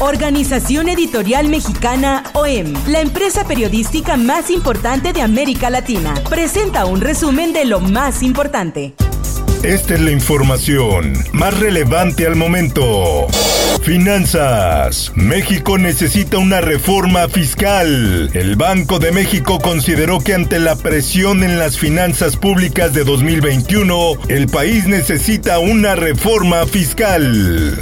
Organización Editorial Mexicana OEM, la empresa periodística más importante de América Latina, presenta un resumen de lo más importante. Esta es la información más relevante al momento. Finanzas. México necesita una reforma fiscal. El Banco de México consideró que ante la presión en las finanzas públicas de 2021, el país necesita una reforma fiscal.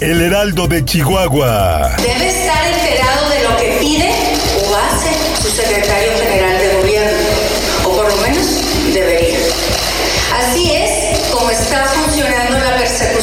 El Heraldo de Chihuahua. Debe estar enterado de lo que pide o hace su secretario general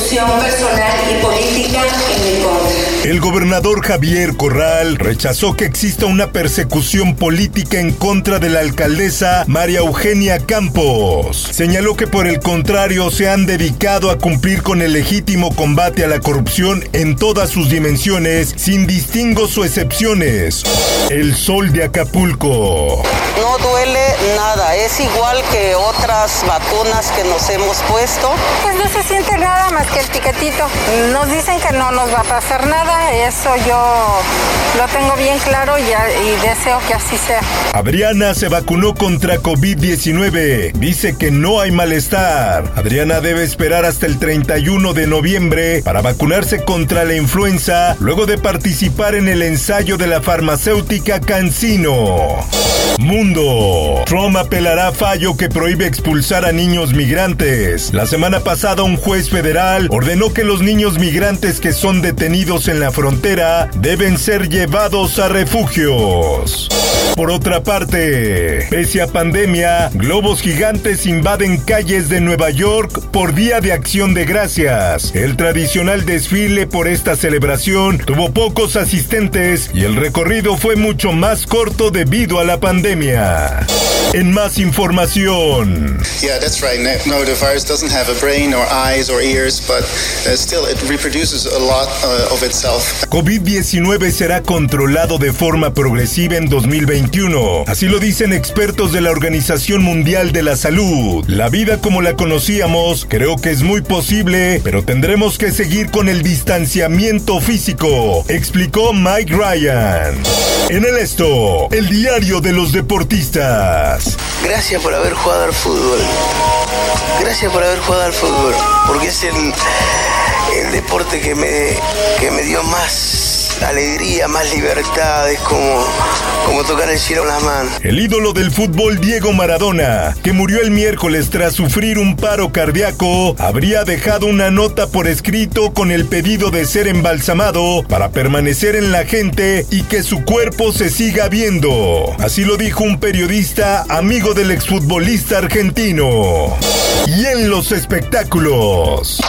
persecución personal y política en mi contra. El gobernador Javier Corral rechazó que exista una persecución política en contra de la alcaldesa María Eugenia Campos. Señaló que por el contrario se han dedicado a cumplir con el legítimo combate a la corrupción en todas sus dimensiones, sin distingos o excepciones. El sol de Acapulco. No duele nada, es igual que otras vacunas que nos hemos puesto. Pues no se siente nada más que el piquetito. Nos dicen que no nos va a pasar nada, eso yo lo tengo bien claro y, y deseo que así sea. Adriana se vacunó contra COVID-19. Dice que no hay malestar. Adriana debe esperar hasta el 31 de noviembre para vacunarse contra la influenza luego de participar en el ensayo de la farmacéutica Cancino. Mundo. Trump apelará fallo que prohíbe expulsar a niños migrantes. La semana pasada un juez federal ordenó que los niños migrantes que son detenidos en la frontera deben ser llevados a refugios. Por otra parte, pese a pandemia, globos gigantes invaden calles de Nueva York por Día de Acción de Gracias. El tradicional desfile por esta celebración tuvo pocos asistentes y el recorrido fue mucho más corto debido a la pandemia. En más información. Yeah, that's right. No, the virus doesn't have a brain or eyes or ears, but uh, still it reproduces a lot uh, of itself. COVID-19 será controlado de forma progresiva en 2021. Así lo dicen expertos de la Organización Mundial de la Salud. La vida como la conocíamos creo que es muy posible, pero tendremos que seguir con el distanciamiento físico, explicó Mike Ryan. En el esto, el diario de los deportistas. Gracias por haber jugado al fútbol. Gracias por haber jugado al fútbol. Porque es el, el deporte que me, que me dio más alegría, más libertad, es como, como tocar el cielo con las manos. El ídolo del fútbol Diego Maradona, que murió el miércoles tras sufrir un paro cardíaco, habría dejado una nota por escrito con el pedido de ser embalsamado para permanecer en la gente y que su cuerpo se siga viendo. Así lo dijo un periodista amigo del exfutbolista argentino. Y en los espectáculos.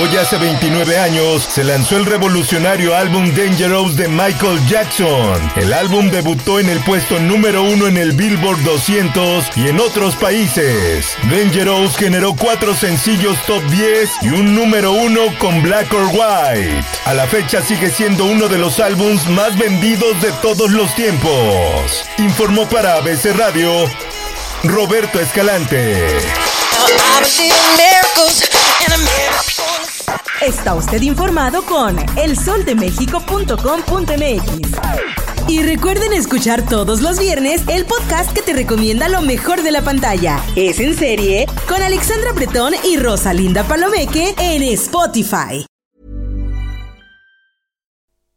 Hoy hace 29 años se lanzó el revolucionario álbum Dangerous de Michael Jackson. El álbum debutó en el puesto número uno en el Billboard 200 y en otros países. Dangerous generó cuatro sencillos top 10 y un número uno con Black or White. A la fecha sigue siendo uno de los álbums más vendidos de todos los tiempos. Informó para ABC Radio Roberto Escalante. Está usted informado con elsoldemexico.com.mx. Y recuerden escuchar todos los viernes el podcast que te recomienda lo mejor de la pantalla. Es en serie con Alexandra Bretón y Rosalinda Palomeque en Spotify.